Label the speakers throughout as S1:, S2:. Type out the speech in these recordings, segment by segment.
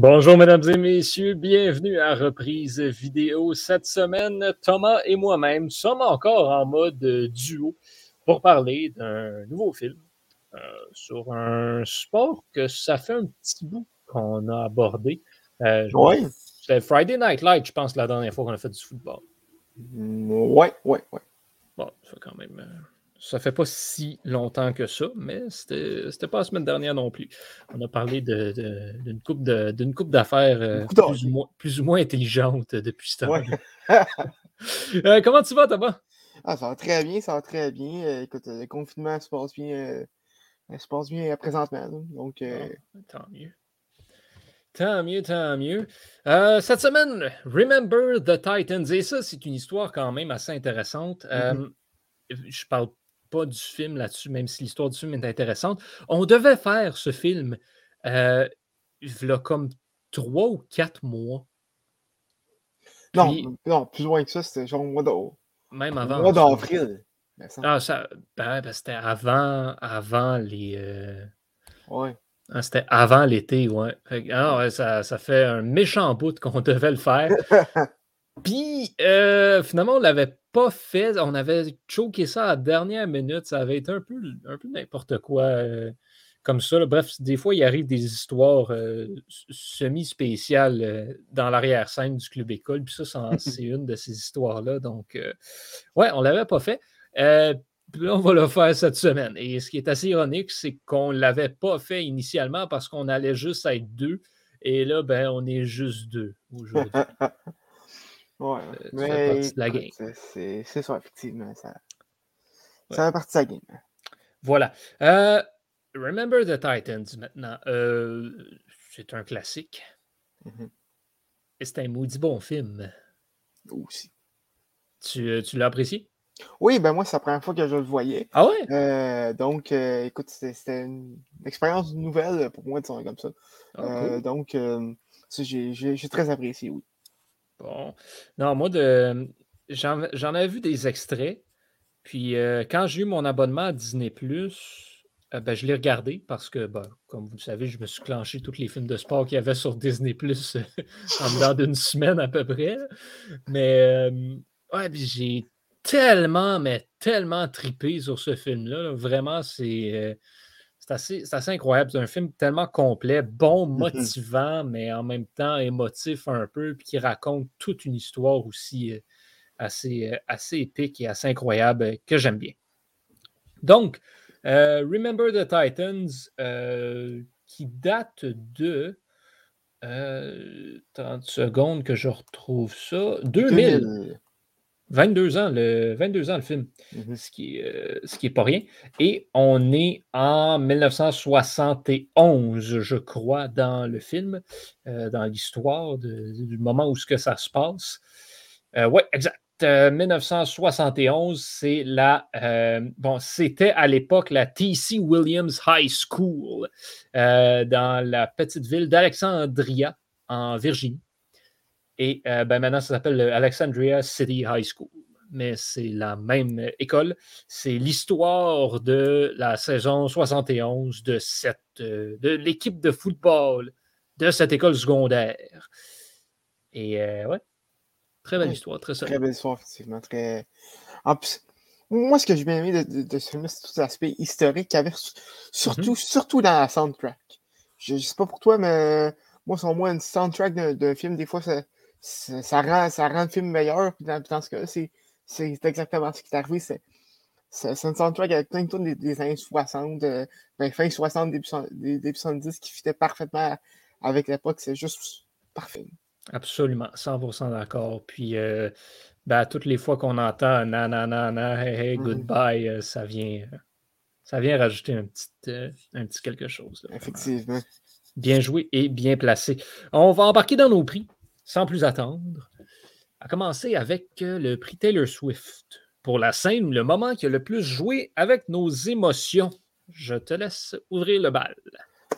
S1: Bonjour, mesdames et messieurs. Bienvenue à Reprise Vidéo. Cette semaine, Thomas et moi-même sommes encore en mode duo pour parler d'un nouveau film euh, sur un sport que ça fait un petit bout qu'on a abordé.
S2: Euh, oui.
S1: C'était Friday Night Light, je pense, la dernière fois qu'on a fait du football.
S2: Oui, oui, oui.
S1: Bon, ça fait quand même. Euh, ça fait pas si longtemps que ça, mais c'était pas la semaine dernière non plus. On a parlé d'une coupe d'une coupe d'affaires euh, plus, ou moins intelligente depuis ce temps. Euh, comment tu vas, Thomas?
S2: Ah, ça va très bien, ça va très bien. Euh, écoute, le confinement se passe bien, se passe bien présentement. Donc, ah,
S1: tant mieux. Tant mieux, tant mieux. cette semaine, Remember the Titans. Et ça, c'est une histoire quand même assez intéressante. Mm-hmm. je parle pas du film là-dessus, même si l'histoire du film est intéressante. On devait faire ce film euh, il y a comme trois ou quatre mois.
S2: non, non, plus loin que ça, c'était genre mois d'avril.
S1: Même avant.
S2: Mois d'avril.
S1: Ah, ça, ben, ben, c'était avant, avant les.
S2: Euh... Ouais.
S1: Ah, c'était avant l'été, ouais. Ah, ouais ça, ça, fait un méchant bout qu'on devait le faire. Puis, euh, finalement, on l'avait pas fait. On avait choqué ça à la dernière minute. Ça avait été un peu, un peu n'importe quoi euh, comme ça. Bref, des fois, il arrive des histoires euh, semi-spéciales dans l'arrière-scène du club école. Puis ça, c'est une de ces histoires-là. Donc, ouais, on l'avait pas fait. Puis là, on va le faire cette semaine. Et ce qui est assez ironique, c'est qu'on ne l'avait pas fait initialement parce qu'on allait juste être deux. Et là, ben, on est juste deux aujourd'hui.
S2: Ouais, mais c'est ça, effectivement. Ça, ça fait partie de la game.
S1: Voilà. Euh, Remember the Titans, maintenant. Euh, c'est un classique. Mm-hmm. Et c'est un maudit bon film.
S2: Aussi.
S1: Tu, euh, tu l'as apprécié?
S2: Oui, ben moi, c'est la première fois que je le voyais.
S1: Ah ouais?
S2: donc, écoute, c'était une expérience nouvelle pour moi de son comme ça. Ah, donc, j'ai très apprécié, oui.
S1: Bon. Non, moi, de... j'en avais vu des extraits. Puis euh, quand j'ai eu mon abonnement à Disney, euh, ben, je l'ai regardé parce que, ben, comme vous le savez, je me suis clenché tous les films de sport qu'il y avait sur Disney Plus en dedans d'une semaine à peu près. Mais euh, ouais, j'ai tellement, mais tellement tripé sur ce film-là. Vraiment, c'est c'est assez, incroyable. C'est un film tellement complet, bon, mm-hmm. motivant, mais en même temps émotif un peu, puis qui raconte toute une histoire aussi euh, assez, euh, assez épique et assez incroyable euh, que j'aime bien. Donc, Remember the Titans, qui date de 30 secondes que je retrouve ça. 2000. 22 ans, le, 22 ans le film, mm-hmm. ce qui n'est ce qui est pas rien. Et on est en 1971, je crois, dans le film, euh, dans l'histoire du moment où ce que ça se passe. Euh, oui, exact. 1971, euh, c'est la. bon, c'était à l'époque la T.C. Williams High School dans la petite ville d'Alexandria, en Virginie. Et euh, ben maintenant, ça s'appelle Alexandria City High School. Mais c'est la même école. C'est l'histoire de la saison 71 de, cette, euh, de l'équipe de football de cette école secondaire. Et euh, ouais, très belle histoire, très
S2: Très belle histoire, effectivement. Très... En plus, moi, ce que j'ai bien aimé de, ce film, c'est tout l'aspect historique qu'il y avait, surtout, mm-hmm. surtout dans la soundtrack. Je ne sais pas pour toi, mais moi, sur moi, une soundtrack d'un film, des fois, ça, ça, rend, ça rend le film meilleur. Dans, dans ce cas-là, c'est, exactement ce qui est arrivé. C'est, c'est, une soundtrack avec plein de tours des, années 60, euh, ben, fin 60, début, début 70 qui fitait parfaitement avec l'époque. C'est juste parfait.
S1: Absolument, 100% d'accord. Puis, euh, ben, toutes les fois qu'on entend na na na na, hey hey, mm-hmm. goodbye, euh, ça vient, ça vient rajouter un petit, un petit quelque chose.
S2: Effectivement.
S1: Bien joué et bien placé. On va embarquer dans nos prix sans plus attendre, à commencer avec euh, le prix Taylor Swift. Pour la scène, le moment qui a le plus joué avec nos émotions. Je te laisse ouvrir le bal.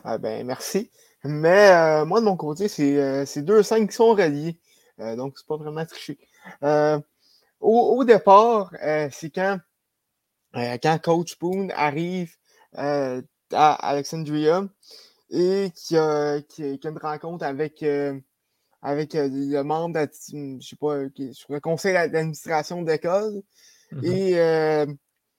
S2: Ah ben, merci. Mais euh, moi, de mon côté, c'est euh, deux scènes qui sont reliées. donc, c'est pas vraiment triché. Au, départ, c'est quand, quand Coach Boone arrive à Alexandria et qui a, qui, une rencontre avec, avec le membre, je sais pas, sur le conseil d'administration d'école mm-hmm. et,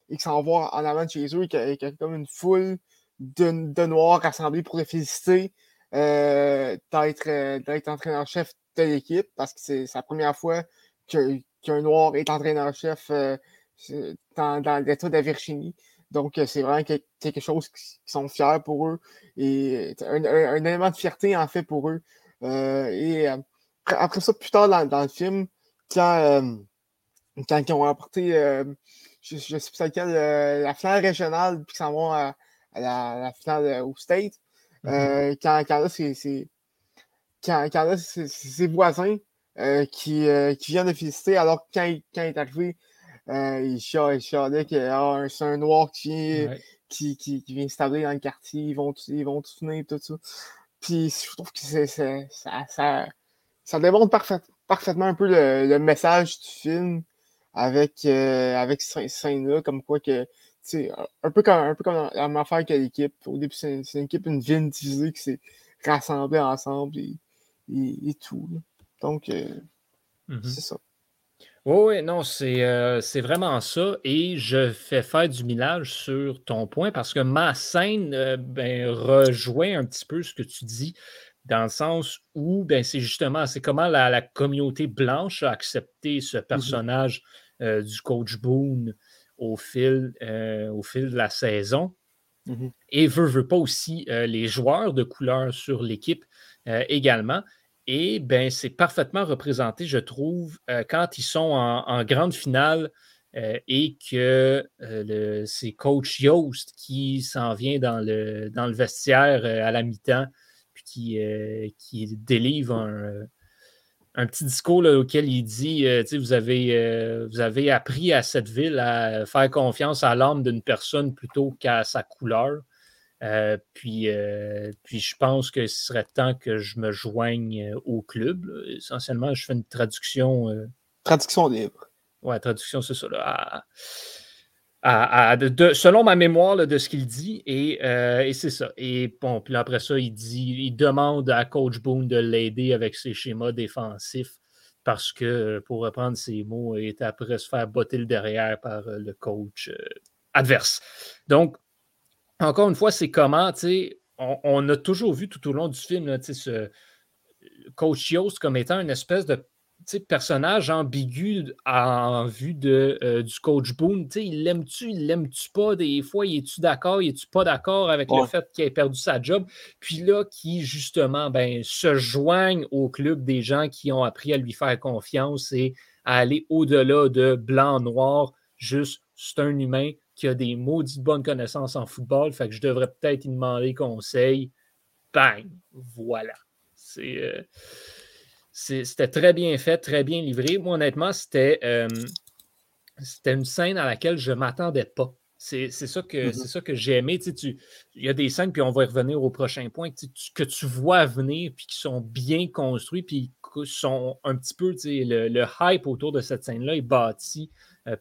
S2: et qui s'en va en avant de chez eux, a, comme une foule de, de Noirs rassemblés pour le féliciter d'être entraîneur-chef de l'équipe parce que c'est sa première fois qu'un Noir est entraîneur-chef euh, dans, dans l'État de Virginie. Donc, euh, c'est vraiment quelque chose qui, sont fiers pour eux et un, un, élément de fierté, en fait, pour eux. Euh, et après ça, plus tard dans, dans le film, quand, quand ils ont apporté, je, je sais plus lequel, la finale régionale, puis qu'ils s'en vont à, la, finale au State, mm-hmm. quand, quand là, c'est quand, quand là, c'est ses voisins euh, qui, euh, qui viennent de féliciter, alors que quand, il, quand il est arrivé, euh, il chialait que ah, c'est un noir qui, qui, qui, qui, vient s'établir dans le quartier, ils vont, ils vont tout finir, tout ça. Puis je trouve que c'est, ça, ça, ça démontre parfait, parfaitement un peu le, le, message du film avec, euh, avec cette scène-là, comme quoi que un peu comme un peu comme la même affaire que l'équipe. Au début, c'est une équipe, une ville divisée qui s'est rassemblée ensemble. Et, et, tout. Donc, euh, mm-hmm. c'est ça.
S1: Oui, oui, non, euh, c'est vraiment ça. Et je fais faire du millage sur ton point parce que ma scène euh, ben, rejoint un petit peu ce que tu dis, dans le sens où ben, c'est justement, c'est comment la, communauté blanche a accepté ce mm-hmm. personnage du coach Boone au fil, au fil de la saison. Mm-hmm. Et veut, veut pas aussi les joueurs de couleur sur l'équipe également. Et ben, c'est parfaitement représenté, je trouve, euh, quand ils sont en, grande finale euh, et que euh, c'est coach Yost qui s'en vient dans le, dans le vestiaire à la mi-temps, puis qui, qui délivre un, petit discours auquel il dit vous, avez, vous avez appris à cette ville à faire confiance à l'âme d'une personne plutôt qu'à sa couleur. Euh, puis, euh, puis je pense que ce serait temps que je me joigne euh, au club. Essentiellement, je fais une traduction.
S2: Traduction libre.
S1: Ouais, traduction, c'est ça. selon ma mémoire de ce qu'il dit, et, c'est ça. Et bon, puis après ça, il dit, il demande à Coach Boone de l'aider avec ses schémas défensifs parce que, pour reprendre ses mots, il est après se faire botter le derrière par le coach adverse. Donc, encore une fois, c'est comment, tu sais, on, a toujours vu tout au long du film, tu sais, ce coach Yost comme étant une espèce de personnage ambigu en vue de, euh, du coach Boone. Tu sais, il l'aime-tu, il l'aime-tu pas? Des fois, il est-tu d'accord, il est-tu pas d'accord avec le fait qu'il ait perdu sa job? Puis là, qui justement ben, se joignent au club des gens qui ont appris à lui faire confiance et à aller au-delà de blanc-noir, juste c'est un humain, qui a des maudites bonnes connaissances en football, fait que je devrais peut-être y demander conseil. Bang! Voilà. Euh, c'était très bien fait, très bien livré. Moi, honnêtement, c'était euh, une scène à laquelle je ne m'attendais pas. C'est ça que, mm-hmm. ça que j'ai aimé. Tu, il y a des scènes, puis on va y revenir au prochain point, que tu vois venir, puis qui sont bien construits, puis qui sont un petit peu, le, le hype autour de cette scène-là est bâti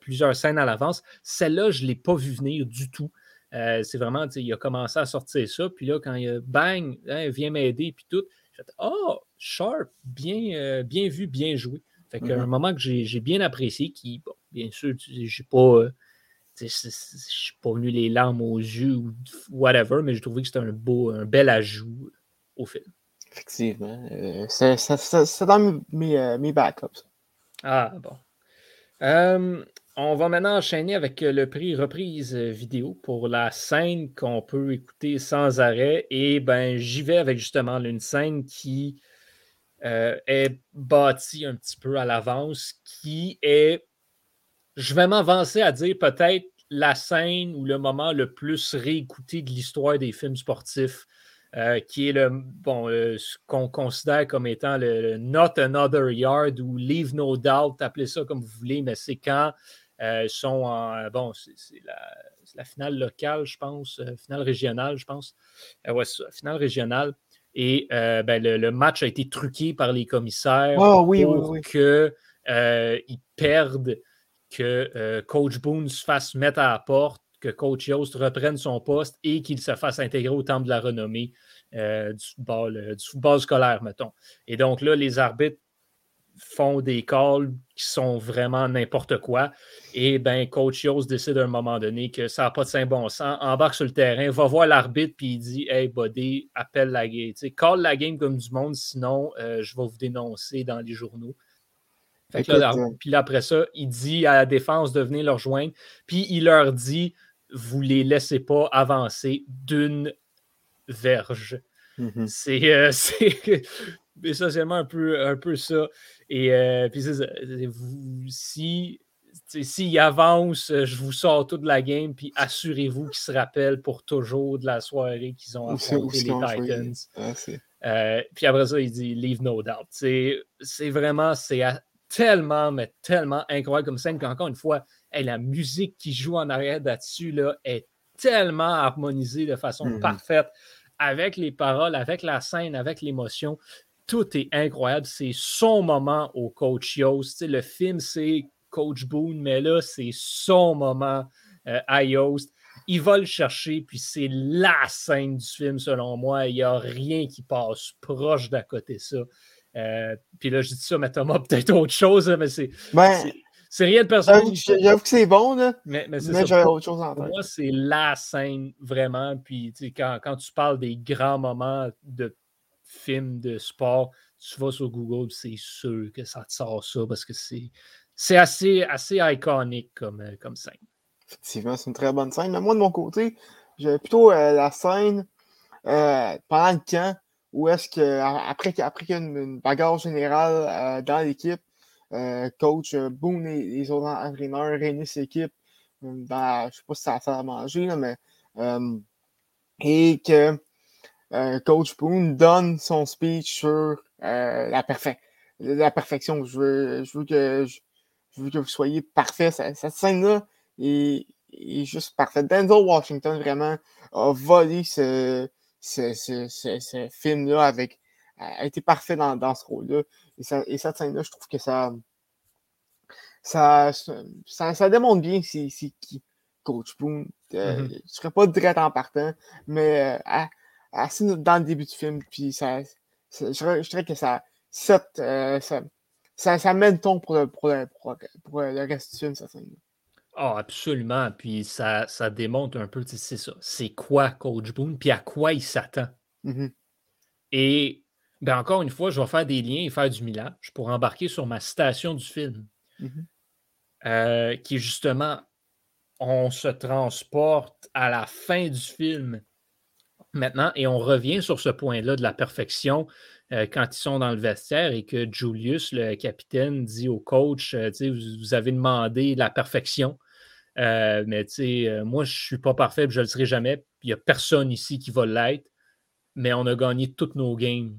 S1: plusieurs scènes à l'avance. Celle-là, je ne l'ai pas vu venir du tout. Euh, c'est vraiment, il a commencé à sortir ça, puis là, quand il a bang, hein, viens m'aider, puis tout, j'ai dit, oh, sharp, bien, euh, bien vu, bien joué. Fait qu'un mm-hmm. moment que j'ai bien apprécié, qui, bon, bien sûr, j'ai pas. je suis pas venu les larmes aux yeux ou whatever, mais j'ai trouvé que c'était un beau, un bel ajout au film.
S2: Effectivement. c'est dans mes, mes backups.
S1: Ah, bon. Euh, on va maintenant enchaîner avec le prix reprise vidéo pour la scène qu'on peut écouter sans arrêt. Et ben, j'y vais avec justement une scène qui euh, est bâtie un petit peu à l'avance, qui est, je vais m'avancer à dire peut-être la scène ou le moment le plus réécouté de l'histoire des films sportifs euh, qui est le bon euh, ce qu'on considère comme étant le, Not Another Yard ou Leave No Doubt, appelez ça comme vous voulez, mais c'est quand euh, ils sont en bon, c'est la, finale locale, je pense, finale régionale, je pense. ouais, c'est ça, finale régionale. Et ben, le, match a été truqué par les commissaires
S2: oh,
S1: pour qu'ils perdent, que Coach Boone se fasse mettre à la porte que Coach Yost reprenne son poste et qu'il se fasse intégrer au temple de la renommée euh, du, football, du football scolaire, mettons. Et donc là, les arbitres font des calls qui sont vraiment n'importe quoi. Et ben, coach Yost décide à un moment donné que ça n'a pas de saint bon sens, embarque sur le terrain, va voir l'arbitre, puis il dit Hey, buddy, appelle la game. call la game comme du monde, sinon euh, je vais vous dénoncer dans les journaux. Fait euh, puis après ça, il dit à la défense de venir leur rejoindre, puis il leur dit Vous les laissez pas avancer d'une verge. Mm-hmm. C'est essentiellement un peu, un peu ça. Et euh, puis vous, si s'il avance, je vous sors tout de la game, puis assurez-vous qu'ils se rappellent pour toujours de la soirée qu'ils ont affronté les Titans. Ah, euh, puis après ça, il dit Leave no doubt. C'est vraiment, c'est tellement, mais tellement incroyable comme scène qu'encore une fois, la musique qui joue en arrière là-dessus là, est tellement harmonisée de façon mm-hmm. parfaite avec les paroles, avec la scène, avec l'émotion tout est incroyable. C'est son moment au coach Yost. le film, c'est Coach Boone, mais là, c'est son moment euh, à Yost. Il va le chercher, puis c'est la scène du film, selon moi. Il n'y a rien qui passe proche d'à côté ça. Euh, puis là, je dis ça, mais Thomas, peut-être autre chose, mais c'est.
S2: Ben,
S1: c'est rien de personnel.
S2: J'avoue que c'est bon, là.
S1: Mais, mais,
S2: j'avais autre chose en
S1: tête. Pour moi, c'est la scène, vraiment. Puis, quand, quand tu parles des grands moments de film de sport, tu vas sur Google, c'est sûr que ça te sort ça parce que c'est assez, assez iconique comme, euh, comme scène.
S2: Effectivement, c'est une très bonne scène. Mais moi, de mon côté, j'avais plutôt euh, la scène euh, pendant le camp où est-ce que, après, après qu'il y a une, bagarre générale dans l'équipe, coach Boone et les autres entraîneurs réunissent l'équipe dans, je sais pas si ça a à manger, mais et que euh, Coach Boone donne son speech sur euh, la, la perfection. Je veux, je veux, que, je, veux que vous soyez parfait. Cette, scène-là est, est, juste parfaite. Denzel Washington, vraiment, a volé ce, ce, ce, ce film-là avec a été parfait dans, dans ce rôle-là. Et, et, cette scène-là, je trouve que ça, ça, ça, ça démontre bien c'est qui Coach Boone. Euh, mm-hmm. Je ne serais pas direct en partant, mais euh, assez dans le début du film. Puis ça, je, dirais que ça, euh, ça, ça, ça, mène ton pour le, pour, le, pour, le reste du film, ça scène
S1: Ah, absolument. Puis ça, ça démontre un peu, c'est ça. C'est quoi Coach Boone, puis à quoi il s'attend.
S2: Mm-hmm.
S1: Et ben encore une fois, je vais faire des liens et faire du millage pour embarquer sur ma citation du film.
S2: Mm-hmm.
S1: Euh, qui est justement, on se transporte à la fin du film maintenant et on revient sur ce point-là de la perfection euh, quand ils sont dans le vestiaire et que Julius, le capitaine, dit au coach euh, vous, avez demandé la perfection. Mais moi, je ne suis pas parfait, je ne le serai jamais. Il n'y a personne ici qui va l'être. Mais on a gagné toutes nos games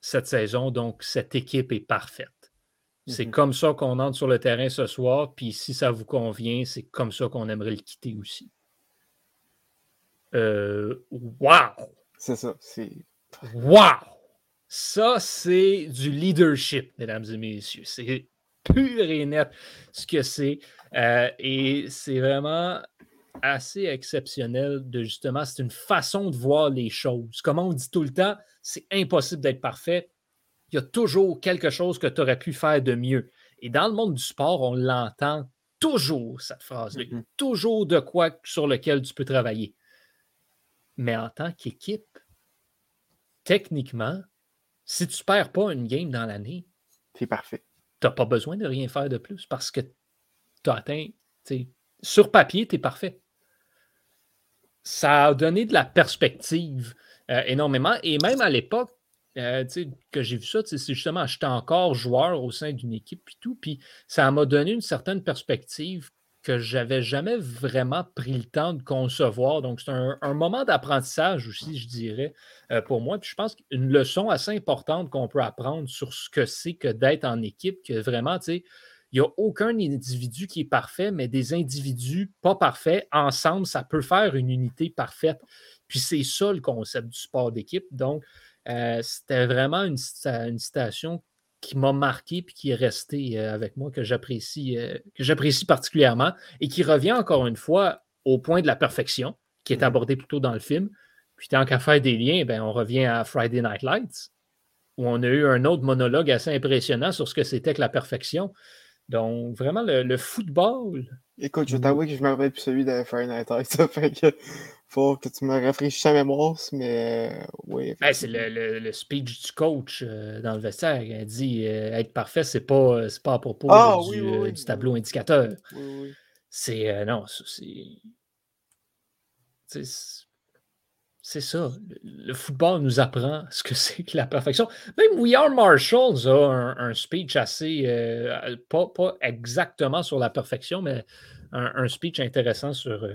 S1: cette saison, donc cette équipe est parfaite. C'est mm-hmm. comme ça qu'on entre sur le terrain ce soir, puis si ça vous convient, c'est comme ça qu'on aimerait le quitter aussi. Euh, wow!
S2: C'est ça. C'est...
S1: Wow! Ça, c'est du leadership, mesdames et messieurs. C'est pur et net ce que c'est. Euh, et c'est vraiment assez exceptionnel de justement, c'est une façon de voir les choses. Comme on dit tout le temps, c'est impossible d'être parfait. Il y a toujours quelque chose que tu aurais pu faire de mieux. Et dans le monde du sport, on l'entend toujours, cette phrase-là. Mm-hmm. Toujours de quoi sur lequel tu peux travailler. Mais en tant qu'équipe, techniquement, si tu ne perds pas une game dans l'année,
S2: c'est parfait.
S1: Tu n'as pas besoin de rien faire de plus parce que tu as atteint. Sur papier, tu es parfait. Ça a donné de la perspective euh, énormément. Et même à l'époque, euh, que j'ai vu ça, c'est justement, j'étais encore joueur au sein d'une équipe et tout, puis ça m'a donné une certaine perspective que j'avais jamais vraiment pris le temps de concevoir. Donc, c'est un, moment d'apprentissage aussi, je dirais, euh, pour moi. Puis je pense qu'une leçon assez importante qu'on peut apprendre sur ce que c'est que d'être en équipe, que vraiment, tu sais, il n'y a aucun individu qui est parfait, mais des individus pas parfaits, ensemble, ça peut faire une unité parfaite. Puis c'est ça le concept du sport d'équipe. Donc, euh, c'était vraiment une, une citation qui m'a marqué et qui est resté euh, avec moi, que j'apprécie, euh, que j'apprécie particulièrement et qui revient encore une fois au point de la perfection, qui est mm-hmm. abordé plus tôt dans le film. Puis tant qu'à faire des liens, ben, on revient à Friday Night Lights, où on a eu un autre monologue assez impressionnant sur ce que c'était que la perfection. Donc, vraiment, le, football.
S2: Écoute, je t'avoue que je me rappelle plus celui de Friday Night. Ça fait que faut que tu me rafraîchisses à mémoire, mais euh, oui.
S1: Ben, c'est le, speech du coach euh, dans le vestiaire. Il dit euh, être parfait, c'est pas, pas à propos
S2: ah,
S1: du, tableau indicateur. C'est. non, c'est. C'est ça. Le, football nous apprend ce que c'est que la perfection. Même We Are Marshalls a un, speech assez. pas, pas, exactement sur la perfection, mais un, speech intéressant sur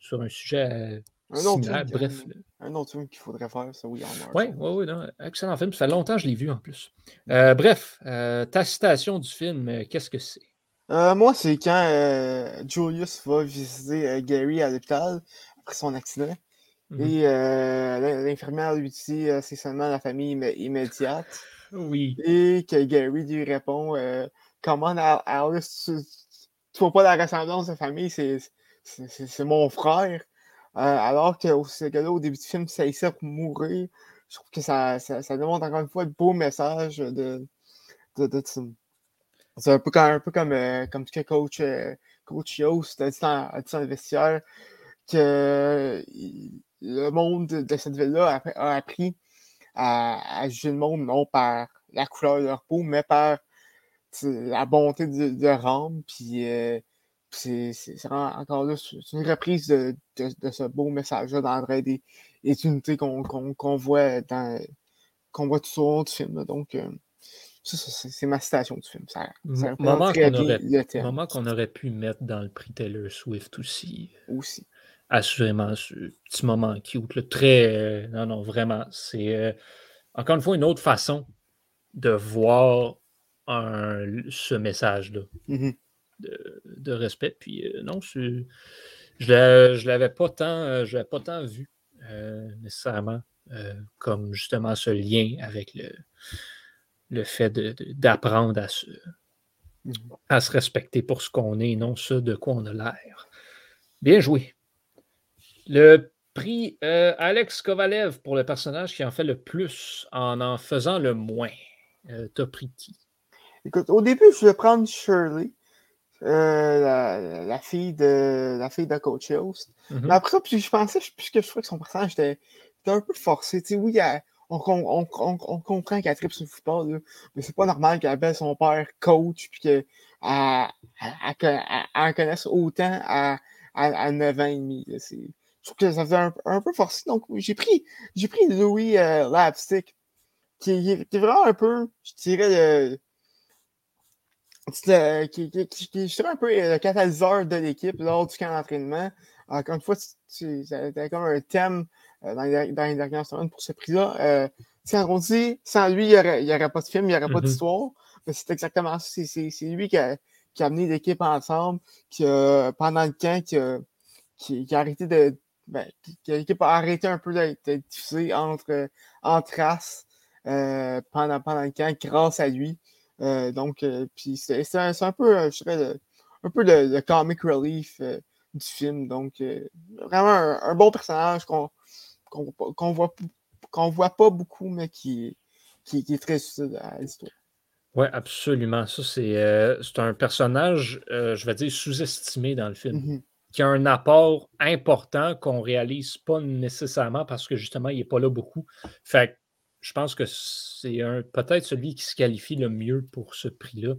S1: sur un sujet euh, un similaire. Bref.
S2: Un, autre film qu'il faudrait faire, ça, oui,
S1: Oui, oui, oui. Excellent film. Ça fait longtemps que je l'ai vu en plus. Euh, bref, euh, ta citation du film, qu'est-ce que c'est?
S2: moi, c'est quand Julius va visiter Gary à l'hôpital après son accident. Mhm. Et l'infirmière lui dit c'est seulement la famille immédiate.
S1: Oui.
S2: Et que Gary lui répond Comment Alice, tu, tu vois pas la ressemblance de famille, c'est mon frère. Euh, alors que ce gars-là, au début du film, ça essaie pour mourir. Je trouve que ça, ça, ça, demande encore une fois le beau message de. de, de, c'est un peu comme, un peu comme, euh, comme ce que coach, euh, coach Yost a dit dans, le vestiaire, que le monde de, cette ville-là a, appris à, à, juger le monde non par la couleur de leur peau, mais par la bonté de, de rendre. Puis c'est encore là, c'est une reprise de, ce beau message-là d'André des, des unités qu'on voit dans qu'on voit tout au long du film. Donc, euh, ça, c'est ma citation du film. Ça,
S1: ça moment qu'on aurait, moment qu'on aurait pu mettre dans le prix Taylor Swift aussi.
S2: Aussi.
S1: Assurément, ce petit moment cute. Le très. Euh, non, non, vraiment. C'est euh, encore une fois une autre façon de voir un, ce message-là.
S2: Mm-hmm
S1: de, respect. Puis euh, non, je ne l'avais pas tant, euh, pas tant vu nécessairement comme justement ce lien avec le, le fait d'apprendre à se, mmh. à se respecter pour ce qu'on est, non ce de quoi on a l'air. Bien joué. Le prix Alex Kovalev pour le personnage qui en fait le plus en en faisant le moins. T'as pris qui?
S2: Écoute, au début, je vais prendre Shirley. Euh, la, fille de la fille de Coach Host. Mm-hmm. Mais après, puis je pensais, puisque je trouvais que son personnage était, un peu forcé. Tu sais, oui, on, on, on, on, comprend qu'elle tripe sur le football, mais c'est pas normal qu'elle appelle son père coach puis qu'elle en connaisse autant à, à, 9 ans et demi. Trouve que ça faisait un, peu forcé. Donc, j'ai pris, j'ai pris Louis euh, Lapstick, qui, est vraiment un peu, je dirais, le, euh, qui, qui, qui, qui, un peu le catalyseur de l'équipe lors du camp d'entraînement. Encore une fois, c'était comme un thème euh, dans, les, dans, les, dernières semaines pour ce prix-là. Euh, on dit, sans lui, il n'y aurait, aurait, pas de film, il n'y aurait pas mm-hmm. d'histoire. Mais c'est exactement ça. C'est lui qui a, qui a amené l'équipe ensemble, qui a, pendant le camp, qui a, qui, a arrêté de. Ben, l'équipe a arrêté un peu d'être diffusée entre, entre races euh, pendant, pendant le camp grâce à lui. Euh, donc, euh, puis c'est un, peu, euh, je dirais, un peu le, comic relief du film. Donc, vraiment un, bon personnage qu'on qu'on voit, qu'on voit pas beaucoup, mais qui, qui, est très utile à l'histoire.
S1: Oui, absolument. Ça, c'est un personnage, je vais dire, sous-estimé dans le film, mm-hmm. Qui a un apport important qu'on réalise pas nécessairement parce que justement, il n'est pas là beaucoup. Fait je pense que c'est peut-être celui qui se qualifie le mieux pour ce prix-là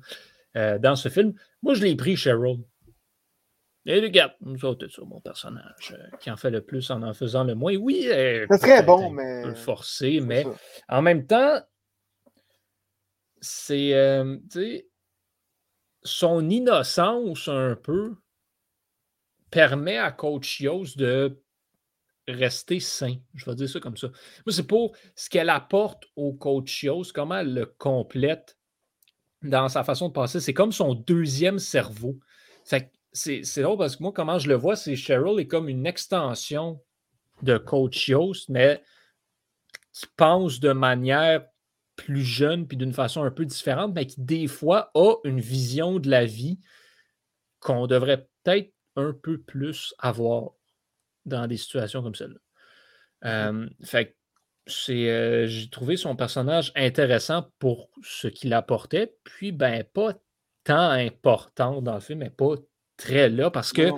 S1: euh, dans ce film. Moi, je l'ai pris Cheryl. Et regarde, nous autres, c'est mon personnage euh, qui en fait le plus en en faisant le moins. Oui,
S2: c'est très bon, mais.
S1: Un peu forcé, mais en même temps, c'est. Euh, son innocence, un peu, permet à Coach Yost de rester sain. Je vais dire ça comme ça. Moi, c'est pour ce qu'elle apporte au coach Yost, comment elle le complète dans sa façon de passer. C'est comme son deuxième cerveau. C'est drôle parce que moi, comment je le vois, c'est Cheryl est comme une extension de coach Yost, mais qui pense de manière plus jeune puis d'une façon un peu différente, mais qui des fois a une vision de la vie qu'on devrait peut-être un peu plus avoir dans des situations comme celle-là. Mmh euh, fait c'est, j'ai trouvé son personnage intéressant pour ce qu'il apportait, puis ben pas tant important dans le film, mais pas très là, parce que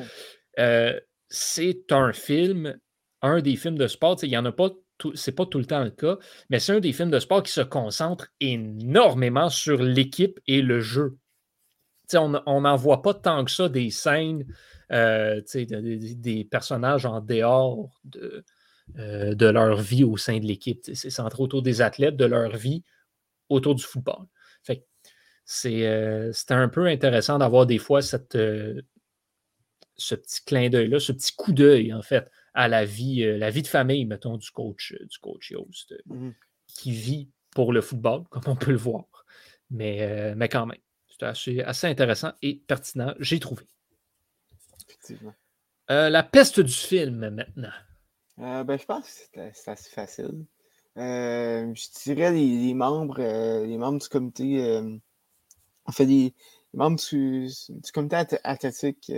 S1: c'est un film, un des films de sport, il n'y en a pas, c'est pas tout le temps le cas, mais c'est un des films de sport qui se concentre énormément sur l'équipe et le jeu. on n'en voit pas tant que ça des scènes, des, personnages en dehors de, euh, de leur vie au sein de l'équipe. C'est centré autour des athlètes, de leur vie autour du football. Fait c'est euh, un peu intéressant d'avoir des fois cette, euh, ce petit clin d'œil-là, ce petit coup d'œil, en fait, à la vie, la vie de famille, mettons, du coach, du coach Yost, mmh qui vit pour le football, comme on peut le voir. Mais, mais quand même, c'est assez, assez, intéressant et pertinent, j'ai trouvé. Effectivement. la peste du film, maintenant.
S2: Euh, ben, je pense que c'est assez facile. Euh, je dirais les, membres, euh, les membres du comité, en fait, les, membres du, comité athlétique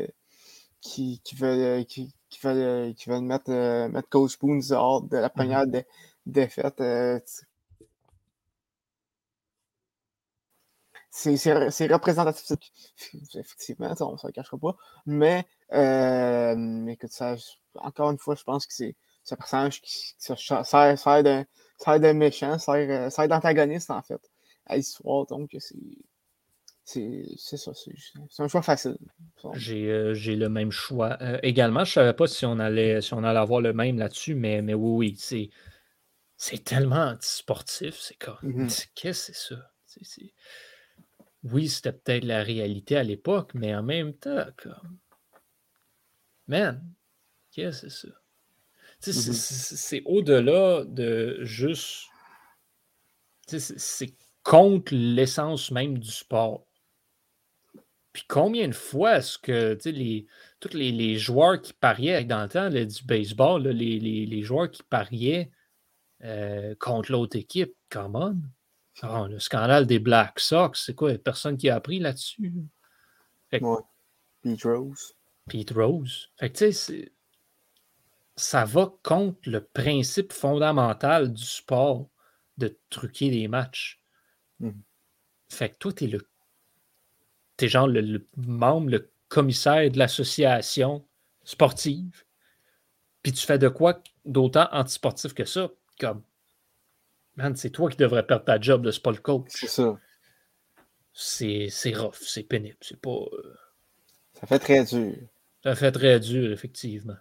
S2: qui, qui, veulent, qui, qui, veulent, qui veulent mettre, mettre Coach Boone dehors de la première mm-hmm. défaite. c'est représentatif, effectivement, on ne se le cachera pas. Mais, écoute, ça, encore une fois, je pense que c'est ce personnage qui, sert, sert d'un méchant, sert, sert d'antagoniste, en fait, à l'histoire. Donc, c'est. C'est ça, c'est un choix facile.
S1: J'ai j'ai le même choix. Euh, également, je ne savais pas si on allait si on allait avoir le même là-dessus, mais, mais oui, oui, c'est c'est tellement antisportif, c'est quoi? Mm-hmm. Qu'est-ce que c'est ça? Oui, c'était peut-être la réalité à l'époque, mais en même temps, comme. Man, qu'est-ce que c'est ça? Mmh c'est au-delà de juste. C'est contre l'essence même du sport. Puis combien de fois est-ce que les, tous les, joueurs qui pariaient dans le temps du baseball, les, joueurs qui pariaient euh, contre l'autre équipe, come on. Ah, le scandale des Black Sox, c'est quoi? Personne qui a appris là-dessus?
S2: Pete Rose.
S1: Pete Rose. Fait que tu sais, ça va contre le principe fondamental du sport de truquer des matchs. Mmh. Fait que toi, t'es le. T'es genre le, membre, le commissaire de l'association sportive. Puis tu fais de quoi d'autant antisportif que ça? Comme. Man, c'est toi qui devrais perdre ta job de pas le coach.
S2: C'est ça.
S1: C'est rough, c'est pénible. C'est pas. Euh,
S2: ça fait très dur.
S1: Ça fait très dur, effectivement.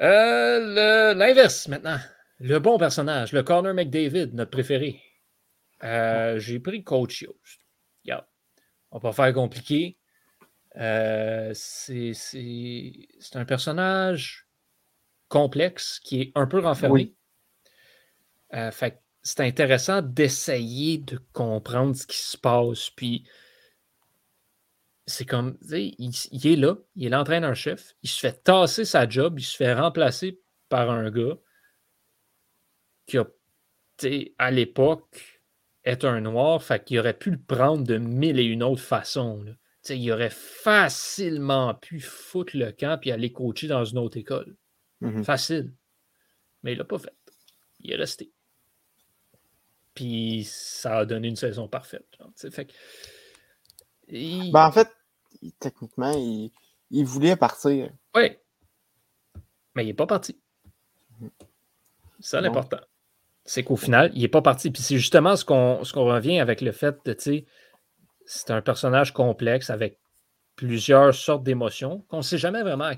S1: Euh, l'inverse maintenant. Le bon personnage, le Connor McDavid, notre préféré. Euh, j'ai pris Coach Yost. Yeah. On va pas faire compliqué. Euh, c'est un personnage complexe qui est un peu renfermé. c'est intéressant d'essayer de comprendre ce qui se passe. Puis c'est comme, il, il, est là, il est l'entraîneur-chef, il se fait tasser sa job, il se fait remplacer par un gars qui a, à l'époque, est un noir, fait qu'il aurait pu le prendre de mille et une autres façons. Là. Il aurait facilement pu foutre le camp et aller coacher dans une autre école. Mm-hmm. Facile. Mais il l'a pas fait. Il est resté. Puis ça a donné une saison parfaite. fait
S2: ben, en fait, techniquement, il, voulait partir.
S1: Oui. Mais il n'est pas parti. C'est ça l'important. C'est qu'au final, il n'est pas parti. Puis c'est justement ce qu'on revient avec le fait de, tu sais, c'est un personnage complexe avec plusieurs sortes d'émotions qu'on ne sait jamais vraiment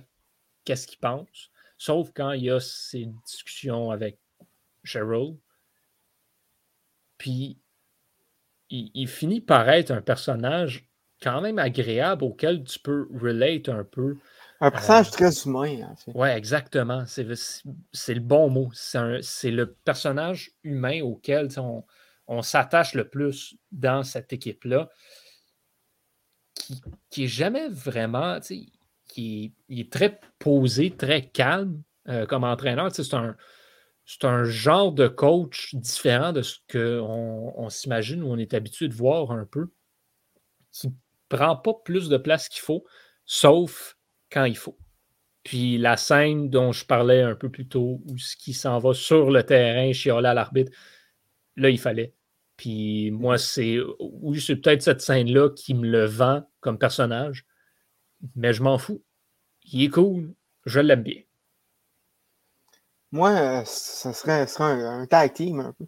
S1: qu'est-ce qu'il pense, sauf quand il y a ces discussions avec Cheryl. Puis il, il, finit par être un personnage quand même agréable auquel tu peux relate un peu.
S2: Un personnage euh, très humain, en fait.
S1: Oui, exactement. C'est le bon mot. C'est le personnage humain auquel on, on s'attache le plus dans cette équipe-là, qui, qui est jamais vraiment, qui il est très posé, très calme euh, comme entraîneur. C'est un, un genre de coach différent de ce qu'on on, s'imagine ou on est habitué de voir un peu, qui prend pas plus de place qu'il faut. sauf quand il faut. Puis la scène dont je parlais un peu plus tôt, où ce qui s'en va sur le terrain, chialer à l'arbitre, là, il fallait. Puis moi, c'est oui, c'est peut-être cette scène-là qui me le vend comme personnage, mais je m'en fous. Il est cool, je l'aime bien.
S2: Moi, euh, ça serait, un, tag team un peu.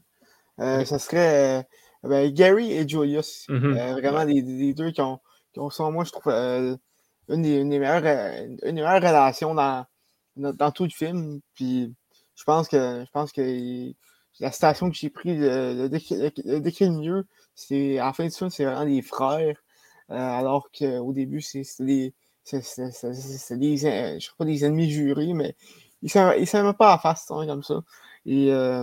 S2: Euh, ça serait euh, ben, Gary et Julius. Mm-hmm. vraiment les, deux qui ont, moi, je trouve, une des, meilleures, euh, une, des, meilleures, relations dans, dans, tout le film. Puis je pense que je pense que la citation que j'ai prise le, décrit, mieux, c'est à la fin du film, c'est vraiment des frères. Euh, alors qu'au début, c'est des. C'est des, des ennemis jurés, mais ils ne s'aiment pas à face comme ça. Et euh,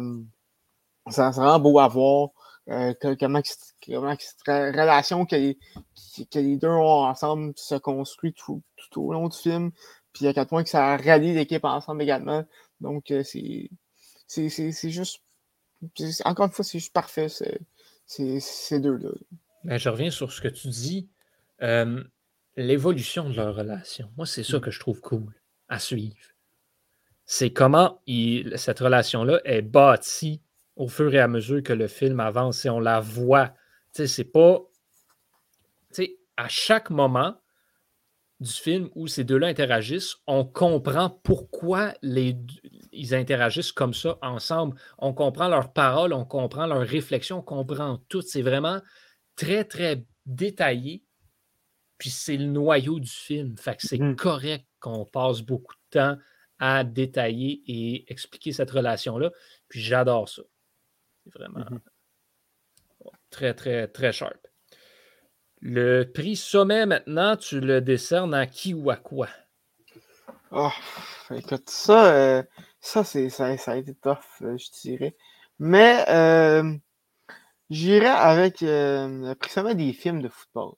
S2: c'est vraiment beau à voir. Euh, comment, cette relation que les, que les, deux ont ensemble se construit tout, tout, au long du film. Puis à quel point que ça rallie l'équipe ensemble également. Donc euh, c'est c'est juste. Encore une fois, c'est juste parfait, ces deux-là.
S1: Ben, je reviens sur ce que tu dis. Euh, l'évolution de leur relation. Moi, c'est ça que je trouve cool à suivre. C'est comment il, cette relation-là est bâtie au fur et à mesure que le film avance et on la voit. Tu sais, c'est pas. Tu sais, à chaque moment du film où ces deux-là interagissent, on comprend pourquoi les, ils interagissent comme ça ensemble. On comprend leurs paroles, on comprend leurs réflexions, on comprend tout. C'est vraiment très, très détaillé. Puis c'est le noyau du film. Fait que c'est mm-hmm. correct qu'on passe beaucoup de temps à détailler et expliquer cette relation-là. Puis j'adore ça vraiment mhm. très, très, très sharp. Le prix sommet maintenant, tu le décernes à qui ou à quoi?
S2: Oh, écoute, ça, euh, ça, c'est, ça, a été tough, euh, je dirais. Mais euh, j'irais avec le prix sommet des films de football.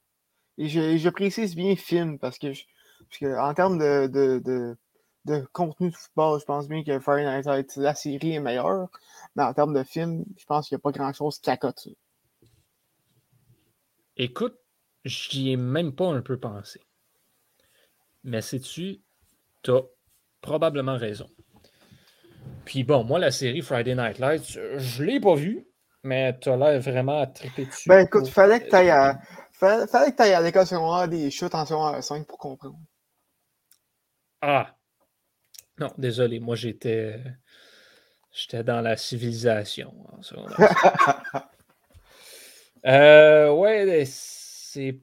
S2: Et je, précise bien film parce que, en termes de, de, de, contenu de football, je pense bien que Friday Night Lights, la série est meilleure. Mais en termes de film, je pense qu'il n'y a pas grand-chose qui accote.
S1: Écoute, j'y ai même pas un peu pensé. Mais sais-tu, tu as probablement raison. Puis bon, moi, la série Friday Night Lights, je l'ai pas vue, mais tu as l'air vraiment à triper dessus.
S2: Ben écoute, il fallait que tu ailles à, fallait, que ailles à l'école secondaire des chutes en secondaire 5 pour comprendre.
S1: Ah! Non, désolé, moi j'étais. J'étais dans la civilisation. euh, ouais, c'est.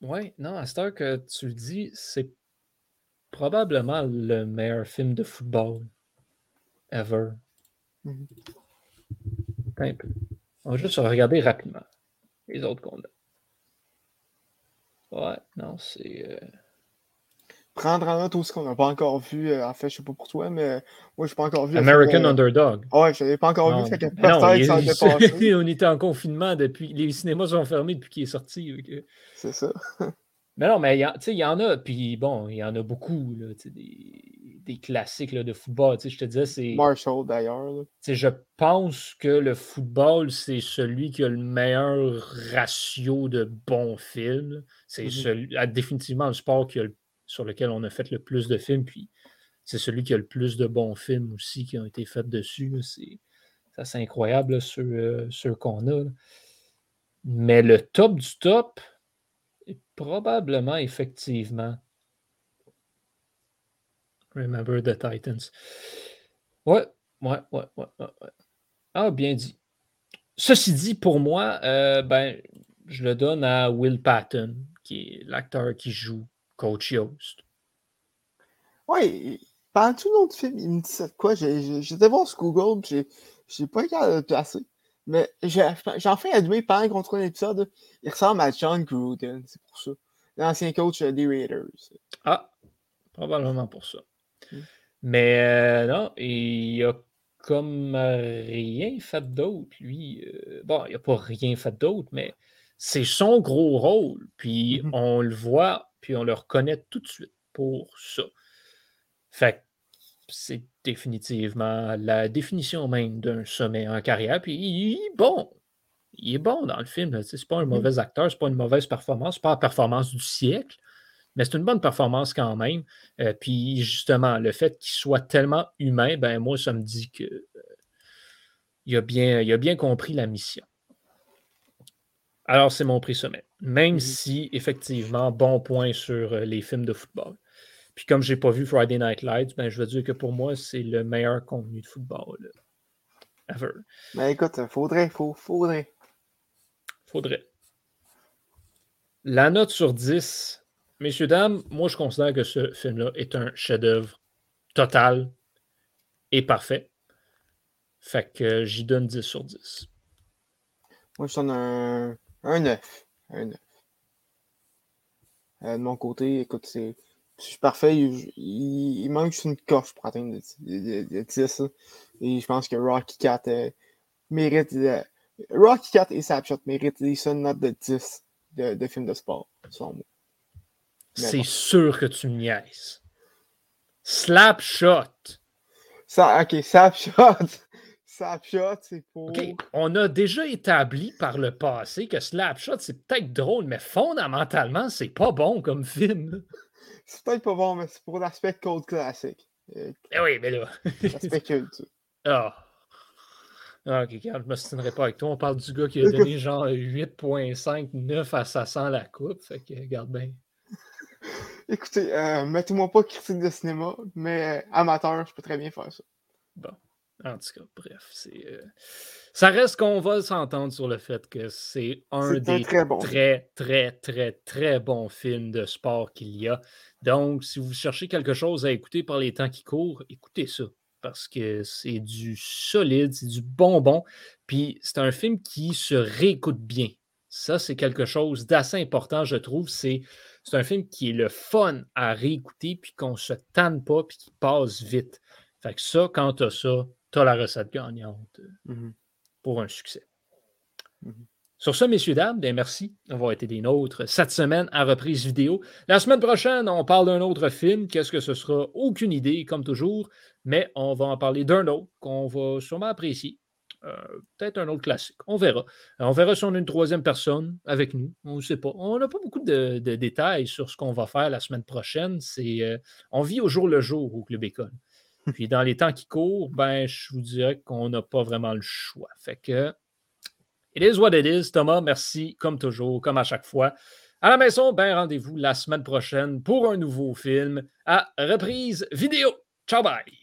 S1: Ouais, non, à ce temps que tu le dis, c'est probablement le meilleur film de football ever. Un peu. On va juste regarder rapidement les autres qu'on a. Ouais, non, c'est. Euh,
S2: prendre en note tout ce qu'on n'a pas encore vu. Euh, en fait, je sais pas pour toi, mais moi, je n'ai pas encore vu.
S1: American Underdog.
S2: Ouais, je l'avais pas encore vu. Fait que
S1: ça On était en confinement depuis. Les cinémas sont fermés depuis qu'il est sorti.
S2: C'est ça.
S1: mais non, mais il y en a. Puis bon, il y en a beaucoup. Là, des, des classiques là, de football. Je te disais, c'est.
S2: Marshall, d'ailleurs.
S1: Je pense que le football, c'est celui qui a le meilleur ratio de bons films. C'est mm-hmm. définitivement le sport qui a le sur lequel on a fait le plus de films, puis c'est celui qui a le plus de bons films aussi qui ont été faits dessus. C'est assez incroyable, ceux, qu'on a. Mais le top du top probablement effectivement Remember the Titans. Ouais, ouais, ouais, ouais, ouais. Ah, bien dit. Ceci dit, pour moi, euh, ben, je le donne à Will Patton, qui est l'acteur qui joue Coach Yost.
S2: Oui, pendant tout notre film, il me dit ça quoi? J'étais voir sur Google, j'ai j'ai pas regardé le placer. Mais j'en fais admis pendant qu'on trouve l'épisode, il ressemble à John Gruden, c'est pour ça. L'ancien coach des Raiders.
S1: Ah, probablement pour ça. Hmm. Mais euh, non, il a comme rien fait d'autre, lui. Euh, bon, il n'a pas rien fait d'autre, mais c'est son gros rôle. Puis mm-hmm. on le voit puis on le reconnaît tout de suite pour ça. Fait c'est définitivement la définition même d'un sommet en carrière. Puis il est bon. Il est bon dans le film. C'est pas un mmh. mauvais acteur, c'est pas une mauvaise performance, c'est pas la performance du siècle. Mais c'est une bonne performance quand même. Euh, puis justement, le fait qu'il soit tellement humain, ben moi, ça me dit que euh, il, a bien, il a bien compris la mission. Alors, c'est mon prix sommet. Même mhm. si, effectivement, bon point sur les films de football. Puis comme je n'ai pas vu Friday Night Lights, ben, je veux dire que pour moi, c'est le meilleur contenu de football ever.
S2: Ben écoute, faudrait, faut, faudrait.
S1: Faudrait. La note sur 10, messieurs, dames, moi je considère que ce film-là est un chef-d'œuvre total et parfait. Fait que j'y donne 10 sur 10.
S2: Moi je donne un, un 9. Un 9. Euh, de mon côté, écoute, c'est c'est parfait. Il, manque juste une coche pour atteindre le 10. Et je pense que Rocky Cat euh, mérite. Rocky Cat et Sapshot méritent les seules notes de 10 de, de films de sport,
S1: C'est sûr que tu niaises. Slapshot.
S2: Ça, ok, Slapshot. Slapshot, c'est pour.
S1: OK, on a déjà établi par le passé que Slapshot, c'est peut-être drôle, mais fondamentalement, c'est pas bon comme film.
S2: C'est peut-être pas bon, mais c'est pour l'aspect code classique.
S1: Eh oui, mais là.
S2: l'aspect culte.
S1: Ah. Ah, ok, je ne me pas avec toi. On parle du gars qui a donné genre 8.5, 9 à 500 la coupe. Fait que, regarde bien.
S2: Écoutez, euh, mettez-moi pas critique de cinéma, mais amateur, je peux très bien faire ça.
S1: Bon. En tout cas, bref, c'est. Euh, ça reste qu'on va s'entendre sur le fait que c'est un des très, très, très, très, très bons films de sport qu'il y a. Donc, si vous cherchez quelque chose à écouter par les temps qui courent, écoutez ça. Parce que c'est du solide, c'est du bonbon. Puis c'est un film qui se réécoute bien. Ça, c'est quelque chose d'assez important, je trouve. C'est, c'est un film qui est le fun à réécouter, puis qu'on ne se tanne pas, puis qui passe vite. Fait que ça, quand tu as ça, tu as la recette gagnante mmh pour un succès. Mmh sur ce, messieurs, dames, bien merci d'avoir été des nôtres cette semaine à reprise vidéo. La semaine prochaine, on parle d'un autre film. Qu'est-ce que ce sera? Aucune idée, comme toujours, mais on va en parler d'un autre qu'on va sûrement apprécier. Euh, peut-être un autre classique. On verra. on verra si on a une troisième personne avec nous. On ne sait pas. On n'a pas beaucoup de, détails sur ce qu'on va faire la semaine prochaine. C'est, euh, on vit au jour le jour au Club École. Puis dans les temps qui courent, ben, je vous dirais qu'on n'a pas vraiment le choix. Fait que It is what it is. Thomas, merci comme toujours, comme à chaque fois. À la maison, ben rendez-vous la semaine prochaine pour un nouveau film à reprise vidéo. Ciao bye!